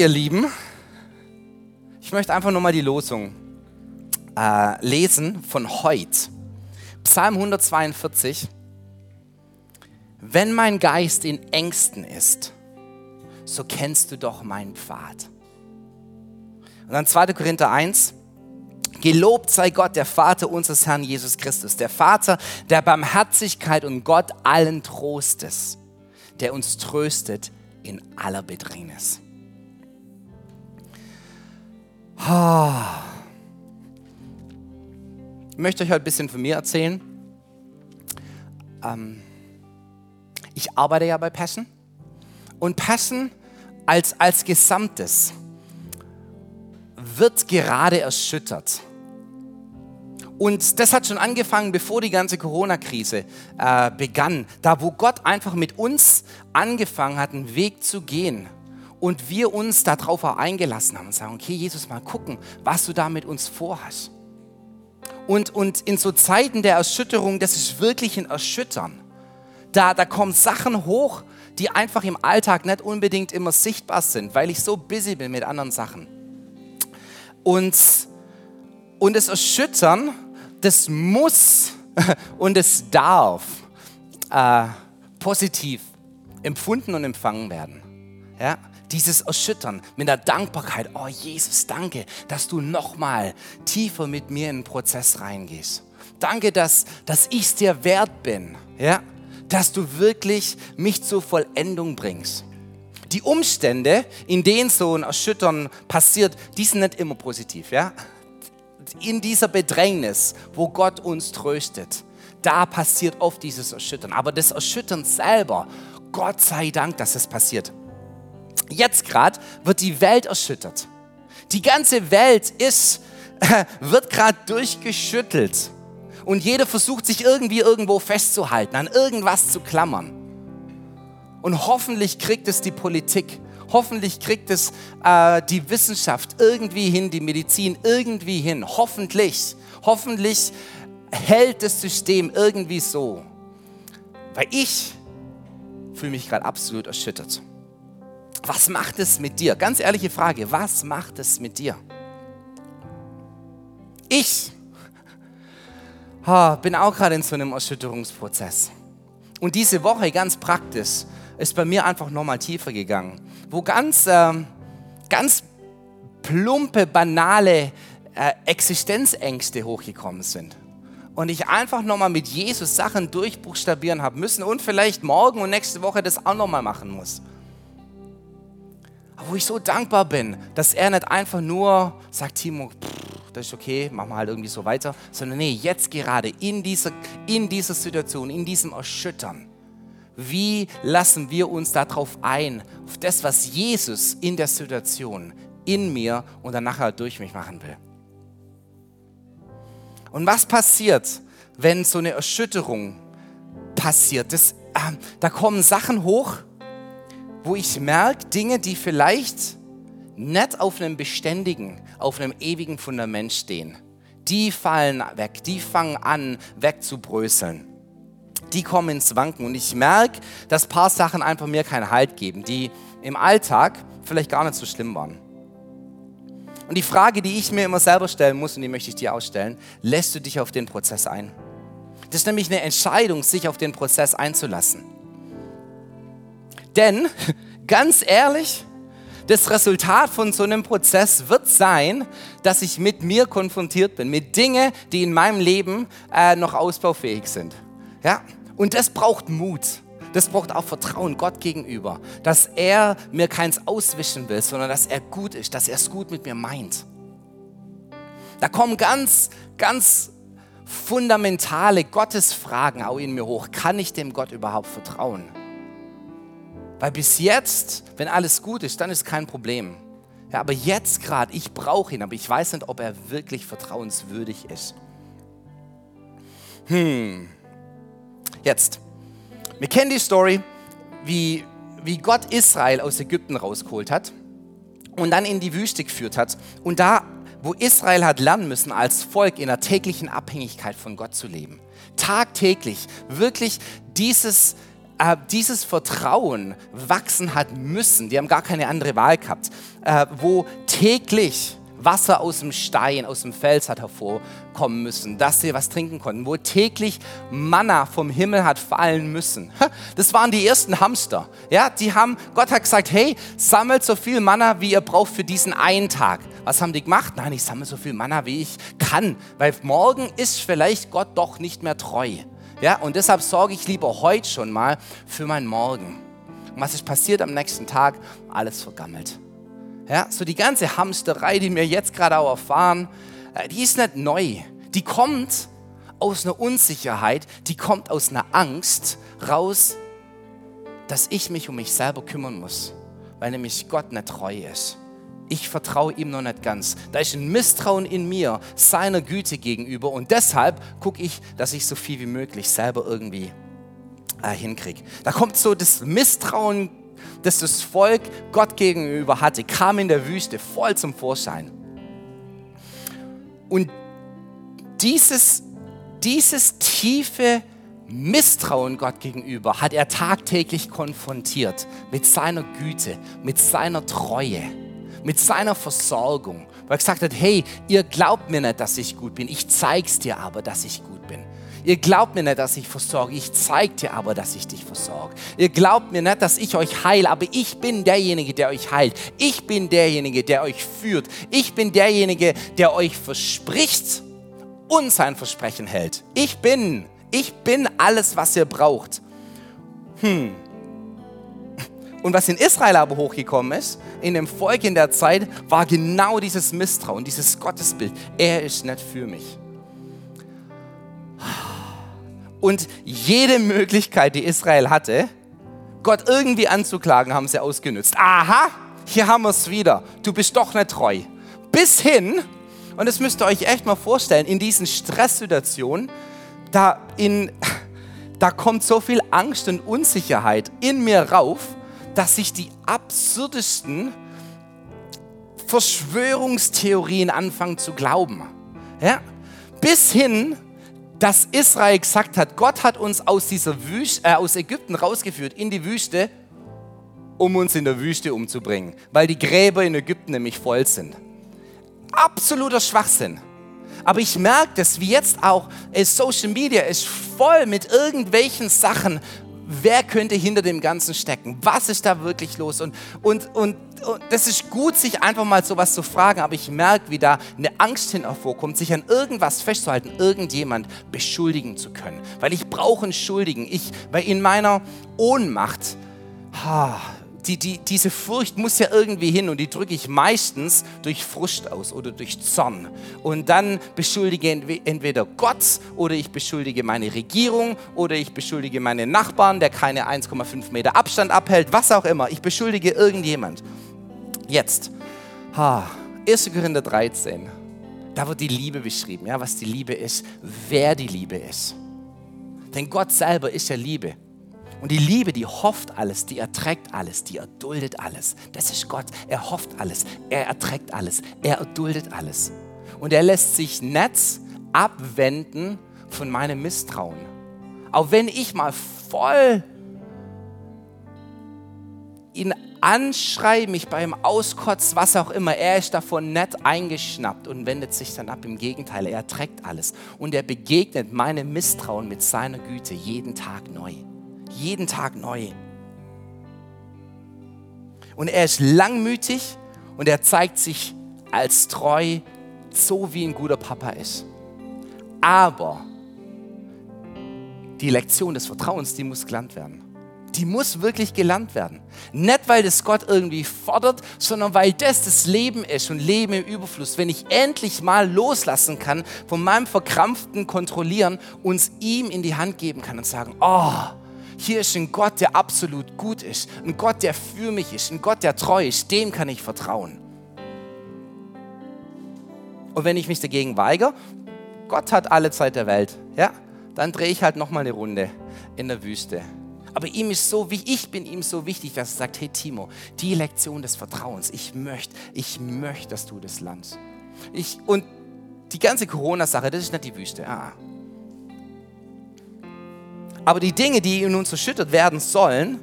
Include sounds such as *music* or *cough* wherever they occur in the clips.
ihr Lieben, ich möchte einfach nur mal die Losung äh, lesen von heute. Psalm 142. Wenn mein Geist in Ängsten ist, so kennst du doch meinen Pfad. Und dann 2. Korinther 1. Gelobt sei Gott, der Vater unseres Herrn Jesus Christus, der Vater der Barmherzigkeit und Gott allen Trostes, der uns tröstet in aller Bedrängnis. Ich möchte euch heute ein bisschen von mir erzählen. Ähm, ich arbeite ja bei Passion und Passion als, als Gesamtes wird gerade erschüttert. Und das hat schon angefangen, bevor die ganze Corona-Krise äh, begann. Da, wo Gott einfach mit uns angefangen hat, einen Weg zu gehen. Und wir uns darauf auch eingelassen haben und sagen, okay, Jesus, mal gucken, was du da mit uns vorhast. Und, und in so Zeiten der Erschütterung, das ist wirklich ein Erschüttern. Da, da kommen Sachen hoch, die einfach im Alltag nicht unbedingt immer sichtbar sind, weil ich so busy bin mit anderen Sachen. Und, und das Erschüttern, das muss *laughs* und es darf äh, positiv empfunden und empfangen werden. Ja? Dieses Erschüttern mit der Dankbarkeit, oh Jesus, danke, dass du nochmal tiefer mit mir in den Prozess reingehst. Danke, dass, dass ich es dir wert bin, ja? dass du wirklich mich zur Vollendung bringst. Die Umstände, in denen so ein Erschüttern passiert, die sind nicht immer positiv. Ja? in dieser Bedrängnis, wo Gott uns tröstet, da passiert oft dieses Erschüttern. Aber das Erschüttern selber, Gott sei Dank, dass es passiert. Jetzt gerade wird die Welt erschüttert. Die ganze Welt ist, *laughs* wird gerade durchgeschüttelt. Und jeder versucht sich irgendwie irgendwo festzuhalten, an irgendwas zu klammern. Und hoffentlich kriegt es die Politik Hoffentlich kriegt es äh, die Wissenschaft irgendwie hin, die Medizin irgendwie hin. Hoffentlich. Hoffentlich hält das System irgendwie so. Weil ich fühle mich gerade absolut erschüttert. Was macht es mit dir? Ganz ehrliche Frage, was macht es mit dir? Ich bin auch gerade in so einem Erschütterungsprozess. Und diese Woche ganz praktisch ist bei mir einfach nochmal tiefer gegangen, wo ganz, äh, ganz plumpe, banale äh, Existenzängste hochgekommen sind. Und ich einfach nochmal mit Jesus Sachen durchbuchstabieren habe müssen und vielleicht morgen und nächste Woche das auch nochmal machen muss. Wo ich so dankbar bin, dass er nicht einfach nur sagt, Timo, pff, das ist okay, machen wir halt irgendwie so weiter, sondern nee, jetzt gerade in dieser, in dieser Situation, in diesem Erschüttern, wie lassen wir uns darauf ein, auf das, was Jesus in der Situation in mir und dann nachher durch mich machen will? Und was passiert, wenn so eine Erschütterung passiert? Das, äh, da kommen Sachen hoch, wo ich merke, Dinge, die vielleicht nicht auf einem beständigen, auf einem ewigen Fundament stehen. Die fallen weg, die fangen an wegzubröseln die kommen ins Wanken. Und ich merke, dass ein paar Sachen einfach mir keinen Halt geben, die im Alltag vielleicht gar nicht so schlimm waren. Und die Frage, die ich mir immer selber stellen muss, und die möchte ich dir ausstellen, lässt du dich auf den Prozess ein? Das ist nämlich eine Entscheidung, sich auf den Prozess einzulassen. Denn, ganz ehrlich, das Resultat von so einem Prozess wird sein, dass ich mit mir konfrontiert bin, mit Dingen, die in meinem Leben äh, noch ausbaufähig sind. Ja? Und das braucht Mut. Das braucht auch Vertrauen Gott gegenüber, dass er mir keins auswischen will, sondern dass er gut ist, dass er es gut mit mir meint. Da kommen ganz, ganz fundamentale Gottesfragen auch in mir hoch. Kann ich dem Gott überhaupt vertrauen? Weil bis jetzt, wenn alles gut ist, dann ist kein Problem. Ja, aber jetzt gerade, ich brauche ihn, aber ich weiß nicht, ob er wirklich vertrauenswürdig ist. Hm. Jetzt, wir kennen die Story, wie, wie Gott Israel aus Ägypten rausgeholt hat und dann in die Wüste geführt hat. Und da, wo Israel hat lernen müssen, als Volk in der täglichen Abhängigkeit von Gott zu leben. Tagtäglich, wirklich dieses äh, dieses Vertrauen wachsen hat müssen, die haben gar keine andere Wahl gehabt, äh, wo täglich Wasser aus dem Stein, aus dem Fels hat hervorkommen müssen, dass sie was trinken konnten, wo täglich Manna vom Himmel hat fallen müssen. Das waren die ersten Hamster. Ja, die haben, Gott hat gesagt, hey, sammelt so viel Manna, wie ihr braucht für diesen einen Tag. Was haben die gemacht? Nein, ich sammle so viel Manna, wie ich kann, weil morgen ist vielleicht Gott doch nicht mehr treu. Ja, und deshalb sorge ich lieber heute schon mal für meinen Morgen. Und was ist passiert am nächsten Tag? Alles vergammelt. Ja, so die ganze Hamsterei, die wir jetzt gerade auch erfahren, äh, die ist nicht neu. Die kommt aus einer Unsicherheit, die kommt aus einer Angst raus, dass ich mich um mich selber kümmern muss, weil nämlich Gott nicht treu ist. Ich vertraue ihm noch nicht ganz. Da ist ein Misstrauen in mir seiner Güte gegenüber und deshalb gucke ich, dass ich so viel wie möglich selber irgendwie äh, hinkriege. Da kommt so das Misstrauen das das Volk Gott gegenüber hatte, kam in der Wüste voll zum Vorschein. Und dieses, dieses tiefe Misstrauen Gott gegenüber hat er tagtäglich konfrontiert mit seiner Güte, mit seiner Treue, mit seiner Versorgung. Weil er gesagt hat, hey, ihr glaubt mir nicht, dass ich gut bin, ich zeig's dir aber, dass ich gut bin. Ihr glaubt mir nicht, dass ich versorge. Ich zeige dir aber, dass ich dich versorge. Ihr glaubt mir nicht, dass ich euch heile, aber ich bin derjenige, der euch heilt. Ich bin derjenige, der euch führt. Ich bin derjenige, der euch verspricht und sein Versprechen hält. Ich bin, ich bin alles, was ihr braucht. Hm. Und was in Israel aber hochgekommen ist, in dem Volk in der Zeit, war genau dieses Misstrauen, dieses Gottesbild. Er ist nicht für mich. Und jede Möglichkeit, die Israel hatte, Gott irgendwie anzuklagen, haben sie ausgenutzt. Aha, hier haben wir es wieder. Du bist doch nicht treu. Bis hin, und das müsst ihr euch echt mal vorstellen, in diesen Stresssituationen, da, in, da kommt so viel Angst und Unsicherheit in mir rauf, dass ich die absurdesten Verschwörungstheorien anfange zu glauben. Ja? Bis hin, dass Israel gesagt hat, Gott hat uns aus, dieser Wüste, äh, aus Ägypten rausgeführt in die Wüste, um uns in der Wüste umzubringen, weil die Gräber in Ägypten nämlich voll sind. Absoluter Schwachsinn. Aber ich merke das, wie jetzt auch äh, Social Media ist voll mit irgendwelchen Sachen, wer könnte hinter dem Ganzen stecken? Was ist da wirklich los? Und, und, und, und das ist gut, sich einfach mal sowas zu fragen, aber ich merke, wie da eine Angst hin hervorkommt, sich an irgendwas festzuhalten, irgendjemand beschuldigen zu können. Weil ich brauche einen Schuldigen. Ich, weil in meiner Ohnmacht, ha, die, die, diese Furcht muss ja irgendwie hin und die drücke ich meistens durch Frust aus oder durch Zorn. Und dann beschuldige entweder Gott oder ich beschuldige meine Regierung oder ich beschuldige meinen Nachbarn, der keine 1,5 Meter Abstand abhält, was auch immer. Ich beschuldige irgendjemand. Jetzt, ha, 1. Korinther 13, da wird die Liebe beschrieben, ja, was die Liebe ist, wer die Liebe ist. Denn Gott selber ist ja Liebe. Und die Liebe, die hofft alles, die erträgt alles, die erduldet alles. Das ist Gott. Er hofft alles, er erträgt alles, er erduldet alles. Und er lässt sich nicht abwenden von meinem Misstrauen. Auch wenn ich mal voll ihn anschreie, mich beim Auskotz, was auch immer, er ist davon nett eingeschnappt und wendet sich dann ab. Im Gegenteil, er erträgt alles. Und er begegnet meinem Misstrauen mit seiner Güte jeden Tag neu jeden Tag neu. Und er ist langmütig und er zeigt sich als treu, so wie ein guter Papa ist. Aber die Lektion des Vertrauens, die muss gelernt werden. Die muss wirklich gelernt werden. Nicht, weil das Gott irgendwie fordert, sondern weil das das Leben ist und Leben im Überfluss. Wenn ich endlich mal loslassen kann von meinem verkrampften Kontrollieren, uns ihm in die Hand geben kann und sagen, oh, hier ist ein Gott, der absolut gut ist, ein Gott, der für mich ist, ein Gott, der treu ist, dem kann ich vertrauen. Und wenn ich mich dagegen weigere, Gott hat alle Zeit der Welt, ja, dann drehe ich halt nochmal eine Runde in der Wüste. Aber ihm ist so, wie ich bin ihm so wichtig, dass er sagt, hey Timo, die Lektion des Vertrauens, ich möchte, ich möchte, dass du das lernst. Ich, und die ganze Corona-Sache, das ist nicht die Wüste. Ah, Aber die Dinge, die in uns erschüttert werden sollen,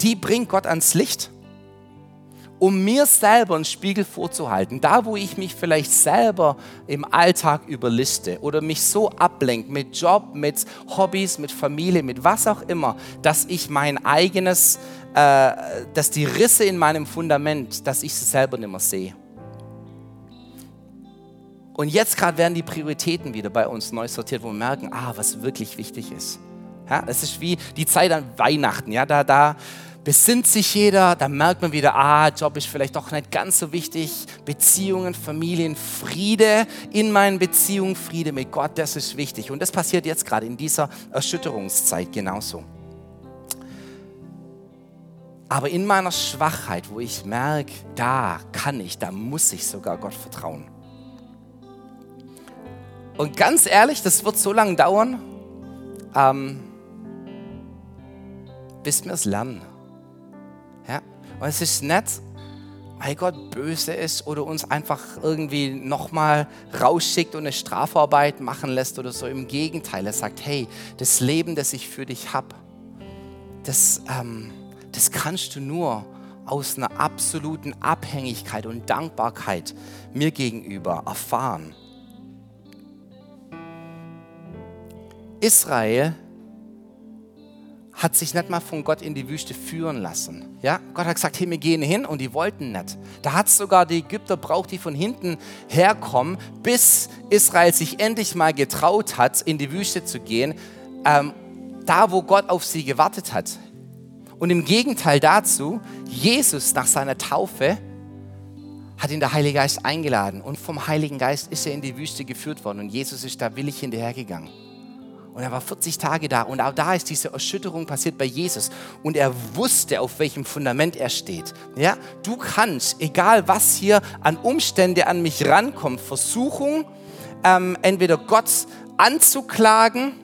die bringt Gott ans Licht um mir selber einen Spiegel vorzuhalten. Da, wo ich mich vielleicht selber im Alltag überliste oder mich so ablenke mit Job, mit Hobbys, mit Familie, mit was auch immer, dass ich mein eigenes, äh, dass die Risse in meinem Fundament, dass ich sie selber nicht mehr sehe. Und jetzt gerade werden die Prioritäten wieder bei uns neu sortiert, wo wir merken, ah, was wirklich wichtig ist. Ja, das ist wie die Zeit an Weihnachten. Ja, da, da, besinnt sich jeder, dann merkt man wieder, ah, Job ist vielleicht doch nicht ganz so wichtig. Beziehungen, Familien, Friede in meinen Beziehungen, Friede mit Gott, das ist wichtig. Und das passiert jetzt gerade in dieser Erschütterungszeit genauso. Aber in meiner Schwachheit, wo ich merke, da kann ich, da muss ich sogar Gott vertrauen. Und ganz ehrlich, das wird so lange dauern, ähm, bis wir es lernen. Und es ist nett, weil Gott böse ist oder uns einfach irgendwie nochmal rausschickt und eine Strafarbeit machen lässt oder so. Im Gegenteil, er sagt, hey, das Leben, das ich für dich habe, das, ähm, das kannst du nur aus einer absoluten Abhängigkeit und Dankbarkeit mir gegenüber erfahren. Israel hat sich nicht mal von Gott in die Wüste führen lassen. Ja? Gott hat gesagt, hey, wir gehen hin und die wollten nicht. Da hat sogar die Ägypter braucht, die von hinten herkommen, bis Israel sich endlich mal getraut hat, in die Wüste zu gehen, ähm, da wo Gott auf sie gewartet hat. Und im Gegenteil dazu, Jesus nach seiner Taufe hat ihn der Heilige Geist eingeladen und vom Heiligen Geist ist er in die Wüste geführt worden und Jesus ist da willig hinterhergegangen. Und er war 40 Tage da. Und auch da ist diese Erschütterung passiert bei Jesus. Und er wusste, auf welchem Fundament er steht. Ja, du kannst, egal was hier an Umstände an mich rankommt, Versuchung, ähm, entweder Gott anzuklagen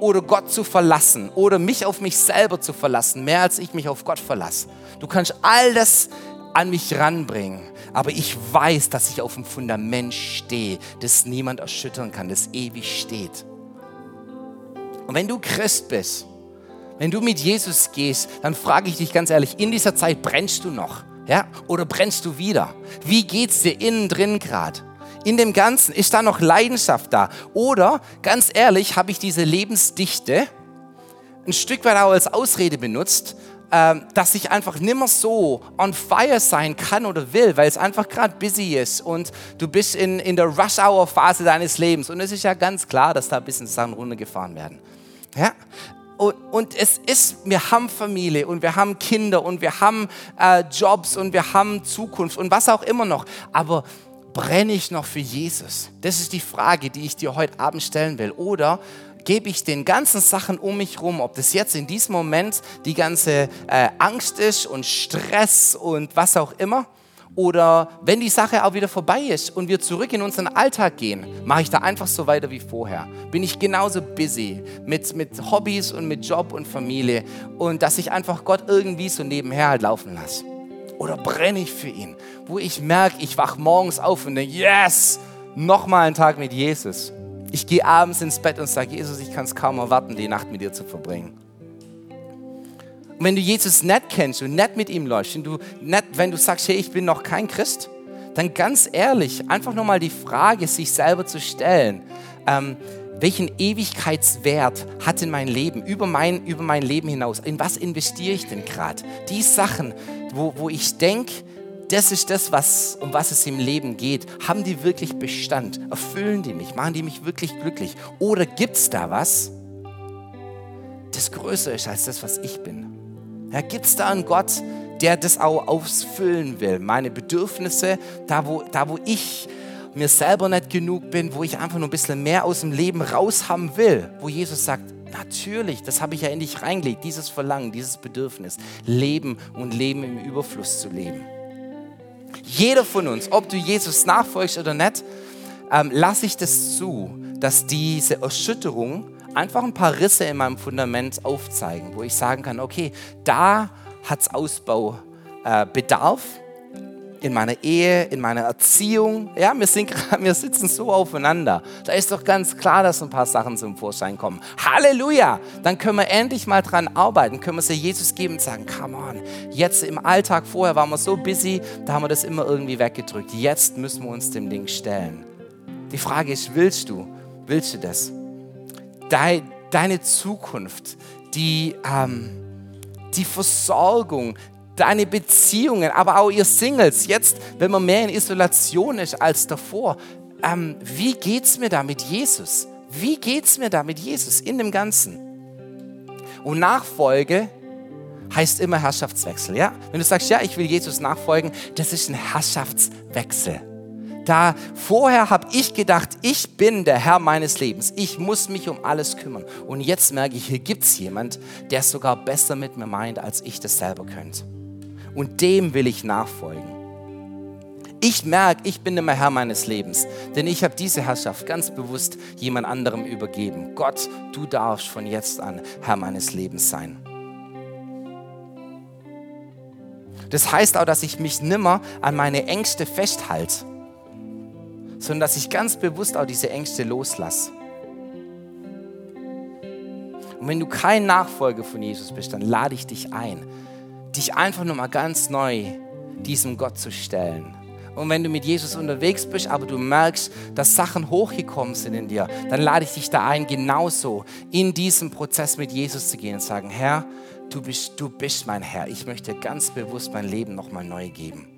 oder Gott zu verlassen oder mich auf mich selber zu verlassen, mehr als ich mich auf Gott verlasse. Du kannst all das an mich ranbringen. Aber ich weiß, dass ich auf dem Fundament stehe, das niemand erschüttern kann, das ewig steht. Und wenn du Christ bist, wenn du mit Jesus gehst, dann frage ich dich ganz ehrlich, in dieser Zeit brennst du noch? Ja? Oder brennst du wieder? Wie geht es dir innen drin gerade? In dem Ganzen, ist da noch Leidenschaft da? Oder, ganz ehrlich, habe ich diese Lebensdichte ein Stück weit auch als Ausrede benutzt, ähm, dass ich einfach nimmer so on fire sein kann oder will, weil es einfach gerade busy ist und du bist in, in der Rush-Hour-Phase deines Lebens. Und es ist ja ganz klar, dass da ein bisschen Sachen runtergefahren werden. Ja? Und, und, es ist, wir haben Familie und wir haben Kinder und wir haben äh, Jobs und wir haben Zukunft und was auch immer noch. Aber brenne ich noch für Jesus? Das ist die Frage, die ich dir heute Abend stellen will. Oder gebe ich den ganzen Sachen um mich rum, ob das jetzt in diesem Moment die ganze äh, Angst ist und Stress und was auch immer, oder wenn die Sache auch wieder vorbei ist und wir zurück in unseren Alltag gehen, mache ich da einfach so weiter wie vorher. Bin ich genauso busy mit, mit Hobbys und mit Job und Familie und dass ich einfach Gott irgendwie so nebenher halt laufen lasse. Oder brenne ich für ihn, wo ich merke, ich wach morgens auf und denke, yes, nochmal einen Tag mit Jesus. Ich gehe abends ins Bett und sage, Jesus, ich kann es kaum erwarten, die Nacht mit dir zu verbringen. Und wenn du Jesus nicht kennst und nicht mit ihm läufst, wenn du, nicht, wenn du sagst, hey, ich bin noch kein Christ, dann ganz ehrlich, einfach nochmal die Frage sich selber zu stellen, ähm, welchen Ewigkeitswert hat in mein Leben, über mein, über mein Leben hinaus? In was investiere ich denn gerade? Die Sachen, wo, wo ich denke, das ist das, was, um was es im Leben geht. Haben die wirklich Bestand? Erfüllen die mich? Machen die mich wirklich glücklich? Oder gibt es da was, das größer ist als das, was ich bin? Ja, Gibt es da einen Gott, der das auch ausfüllen will? Meine Bedürfnisse, da wo, da wo ich mir selber nicht genug bin, wo ich einfach nur ein bisschen mehr aus dem Leben raus haben will, wo Jesus sagt, natürlich, das habe ich ja in dich reingelegt, dieses Verlangen, dieses Bedürfnis, Leben und Leben im Überfluss zu leben. Jeder von uns, ob du Jesus nachfolgst oder nicht, ähm, lasse ich das zu, dass diese Erschütterung einfach ein paar Risse in meinem Fundament aufzeigen, wo ich sagen kann, okay, da hat es Ausbaubedarf. Äh, in meiner Ehe, in meiner Erziehung. Ja, wir, sind, *laughs* wir sitzen so aufeinander. Da ist doch ganz klar, dass ein paar Sachen zum Vorschein kommen. Halleluja! Dann können wir endlich mal dran arbeiten, können wir sie Jesus geben und sagen, come on, jetzt im Alltag vorher waren wir so busy, da haben wir das immer irgendwie weggedrückt. Jetzt müssen wir uns dem Ding stellen. Die Frage ist, willst du? Willst du das? Deine Zukunft, die, ähm, die Versorgung, deine Beziehungen, aber auch ihr Singles, jetzt, wenn man mehr in Isolation ist als davor, ähm, wie geht's mir da mit Jesus? Wie geht's mir da mit Jesus in dem Ganzen? Und Nachfolge heißt immer Herrschaftswechsel, ja? Wenn du sagst, ja, ich will Jesus nachfolgen, das ist ein Herrschaftswechsel. Da vorher habe ich gedacht, ich bin der Herr meines Lebens. Ich muss mich um alles kümmern. Und jetzt merke ich, hier gibt es jemand, der es sogar besser mit mir meint, als ich das selber könnte und dem will ich nachfolgen. Ich merke, ich bin immer Herr meines Lebens, denn ich habe diese Herrschaft ganz bewusst jemand anderem übergeben. Gott, du darfst von jetzt an Herr meines Lebens sein. Das heißt auch, dass ich mich nimmer an meine Ängste festhalte, sondern dass ich ganz bewusst auch diese Ängste loslasse. Und wenn du kein Nachfolger von Jesus bist, dann lade ich dich ein, dich einfach nur mal ganz neu diesem Gott zu stellen. Und wenn du mit Jesus unterwegs bist, aber du merkst, dass Sachen hochgekommen sind in dir, dann lade ich dich da ein, genauso in diesem Prozess mit Jesus zu gehen und sagen, Herr, du bist, du bist mein Herr. Ich möchte ganz bewusst mein Leben nochmal neu geben.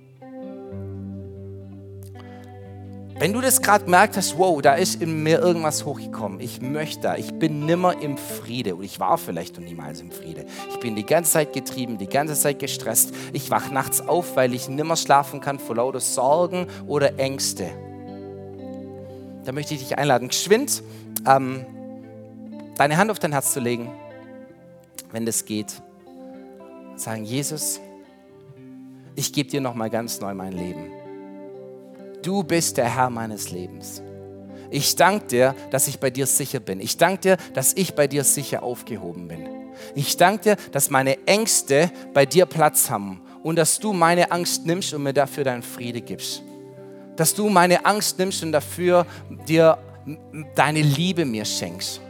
Wenn du das gerade gemerkt hast, wow, da ist in mir irgendwas hochgekommen, ich möchte da, ich bin nimmer im Friede und ich war vielleicht noch niemals im Friede. Ich bin die ganze Zeit getrieben, die ganze Zeit gestresst. Ich wach nachts auf, weil ich nimmer schlafen kann vor lauter Sorgen oder Ängste. Da möchte ich dich einladen, geschwind ähm, deine Hand auf dein Herz zu legen, wenn das geht. Sagen, Jesus, ich gebe dir nochmal ganz neu mein Leben du bist der Herr meines Lebens. Ich danke dir, dass ich bei dir sicher bin. Ich danke dir, dass ich bei dir sicher aufgehoben bin. Ich danke dir, dass meine Ängste bei dir Platz haben und dass du meine Angst nimmst und mir dafür deinen Friede gibst. Dass du meine Angst nimmst und dafür dir deine Liebe mir schenkst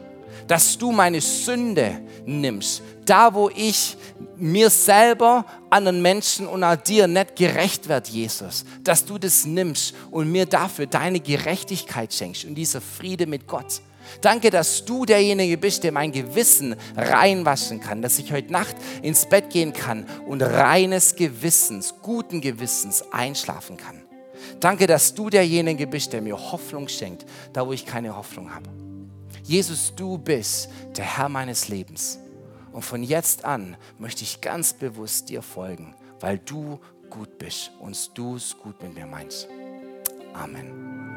dass du meine Sünde nimmst. Da, wo ich mir selber, anderen Menschen und auch dir nicht gerecht werde, Jesus, dass du das nimmst und mir dafür deine Gerechtigkeit schenkst und dieser Friede mit Gott. Danke, dass du derjenige bist, der mein Gewissen reinwaschen kann, dass ich heute Nacht ins Bett gehen kann und reines Gewissens, guten Gewissens einschlafen kann. Danke, dass du derjenige bist, der mir Hoffnung schenkt, da wo ich keine Hoffnung habe. Jesus, du bist der Herr meines Lebens. Und von jetzt an möchte ich ganz bewusst dir folgen, weil du gut bist und du es gut mit mir meinst. Amen.